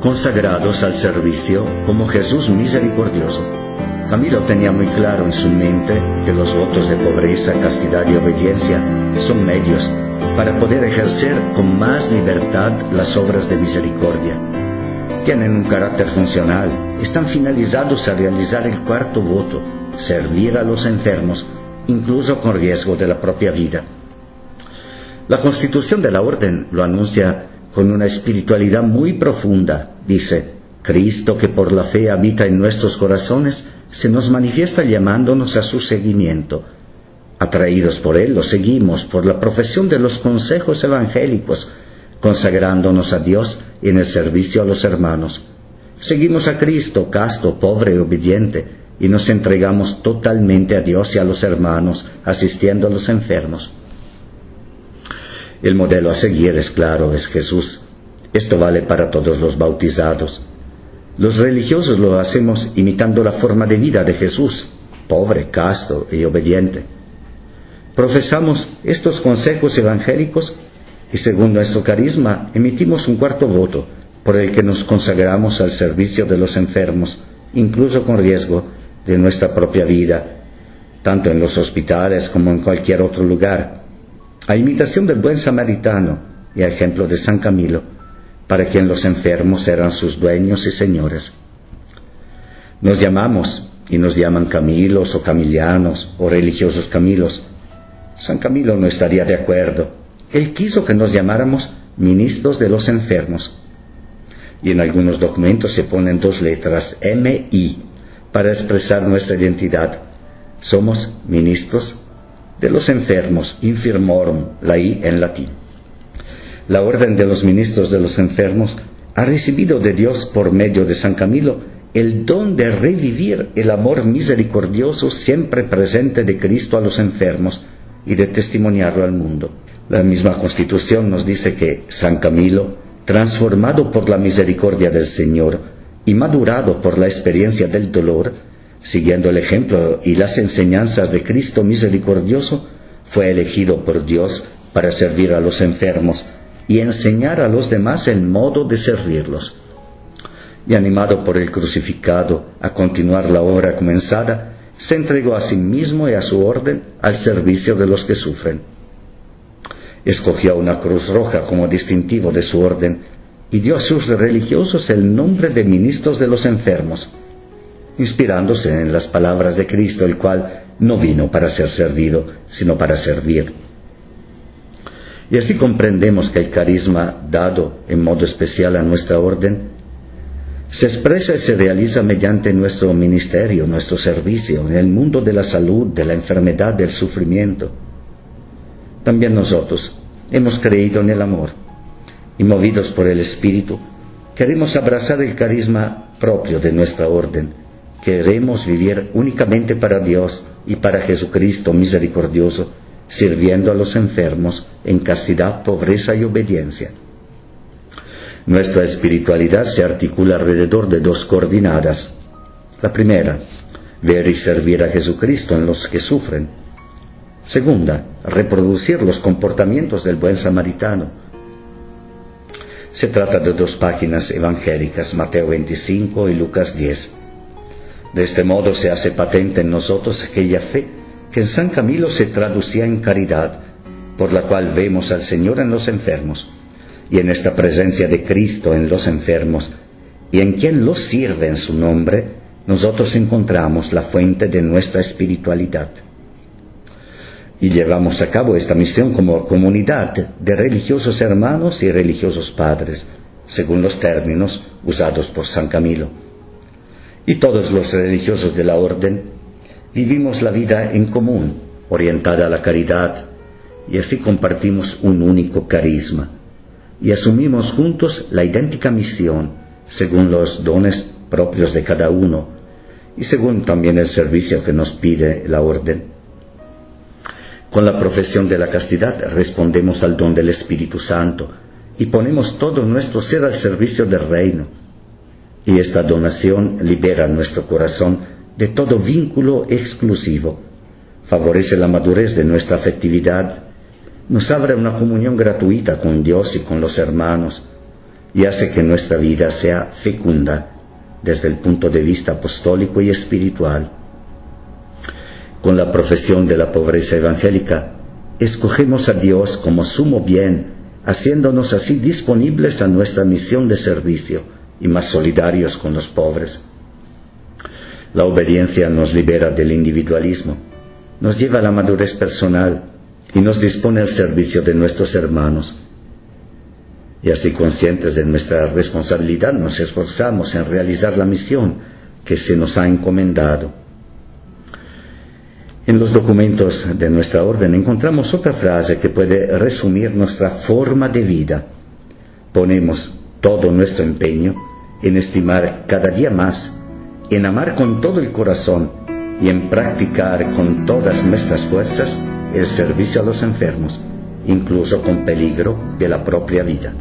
consagrados al servicio como Jesús misericordioso. Camilo tenía muy claro en su mente que los votos de pobreza, castidad y obediencia son medios para poder ejercer con más libertad las obras de misericordia. Tienen un carácter funcional, están finalizados a realizar el cuarto voto, servir a los enfermos, incluso con riesgo de la propia vida. La constitución de la orden lo anuncia con una espiritualidad muy profunda. Dice, Cristo que por la fe habita en nuestros corazones, se nos manifiesta llamándonos a su seguimiento. Atraídos por Él, lo seguimos por la profesión de los consejos evangélicos, consagrándonos a Dios en el servicio a los hermanos. Seguimos a Cristo, casto, pobre y obediente, y nos entregamos totalmente a Dios y a los hermanos, asistiendo a los enfermos. El modelo a seguir es claro, es Jesús. Esto vale para todos los bautizados. Los religiosos lo hacemos imitando la forma de vida de Jesús, pobre, casto y obediente. Profesamos estos consejos evangélicos y según nuestro carisma emitimos un cuarto voto por el que nos consagramos al servicio de los enfermos, incluso con riesgo de nuestra propia vida, tanto en los hospitales como en cualquier otro lugar a imitación del buen samaritano y a ejemplo de San Camilo, para quien los enfermos eran sus dueños y señores. Nos llamamos y nos llaman Camilos o Camilianos o religiosos Camilos. San Camilo no estaría de acuerdo. Él quiso que nos llamáramos ministros de los enfermos. Y en algunos documentos se ponen dos letras, M-I, para expresar nuestra identidad. Somos ministros de los enfermos, infirmorum, la I en latín. La orden de los ministros de los enfermos ha recibido de Dios por medio de San Camilo el don de revivir el amor misericordioso siempre presente de Cristo a los enfermos y de testimoniarlo al mundo. La misma constitución nos dice que San Camilo, transformado por la misericordia del Señor y madurado por la experiencia del dolor, siguiendo el ejemplo y las enseñanzas de Cristo misericordioso, fue elegido por Dios para servir a los enfermos y enseñar a los demás el modo de servirlos. Y animado por el crucificado a continuar la obra comenzada, se entregó a sí mismo y a su orden al servicio de los que sufren. Escogió una cruz roja como distintivo de su orden y dio a sus religiosos el nombre de ministros de los enfermos inspirándose en las palabras de Cristo, el cual no vino para ser servido, sino para servir. Y así comprendemos que el carisma dado en modo especial a nuestra orden se expresa y se realiza mediante nuestro ministerio, nuestro servicio en el mundo de la salud, de la enfermedad, del sufrimiento. También nosotros hemos creído en el amor y movidos por el Espíritu, queremos abrazar el carisma propio de nuestra orden queremos vivir únicamente para Dios y para Jesucristo misericordioso, sirviendo a los enfermos en castidad, pobreza y obediencia. Nuestra espiritualidad se articula alrededor de dos coordinadas. La primera, ver y servir a Jesucristo en los que sufren. Segunda, reproducir los comportamientos del buen samaritano. Se trata de dos páginas evangélicas, Mateo 25 y Lucas 10 de este modo se hace patente en nosotros aquella fe que en San Camilo se traducía en caridad, por la cual vemos al Señor en los enfermos, y en esta presencia de Cristo en los enfermos, y en quien los sirve en su nombre, nosotros encontramos la fuente de nuestra espiritualidad. Y llevamos a cabo esta misión como comunidad de religiosos hermanos y religiosos padres, según los términos usados por San Camilo y todos los religiosos de la orden vivimos la vida en común, orientada a la caridad, y así compartimos un único carisma, y asumimos juntos la idéntica misión, según los dones propios de cada uno, y según también el servicio que nos pide la orden. Con la profesión de la castidad respondemos al don del Espíritu Santo y ponemos todo nuestro ser al servicio del reino y esta donación libera nuestro corazón de todo vínculo exclusivo, favorece la madurez de nuestra afectividad, nos abre una comunión gratuita con Dios y con los hermanos, y hace que nuestra vida sea fecunda desde el punto de vista apostólico y espiritual. Con la profesión de la pobreza evangélica, escogemos a Dios como sumo bien, haciéndonos así disponibles a nuestra misión de servicio y más solidarios con los pobres. La obediencia nos libera del individualismo, nos lleva a la madurez personal y nos dispone al servicio de nuestros hermanos. Y así conscientes de nuestra responsabilidad nos esforzamos en realizar la misión que se nos ha encomendado. En los documentos de nuestra orden encontramos otra frase que puede resumir nuestra forma de vida. Ponemos todo nuestro empeño en estimar cada día más, en amar con todo el corazón y en practicar con todas nuestras fuerzas el servicio a los enfermos, incluso con peligro de la propia vida.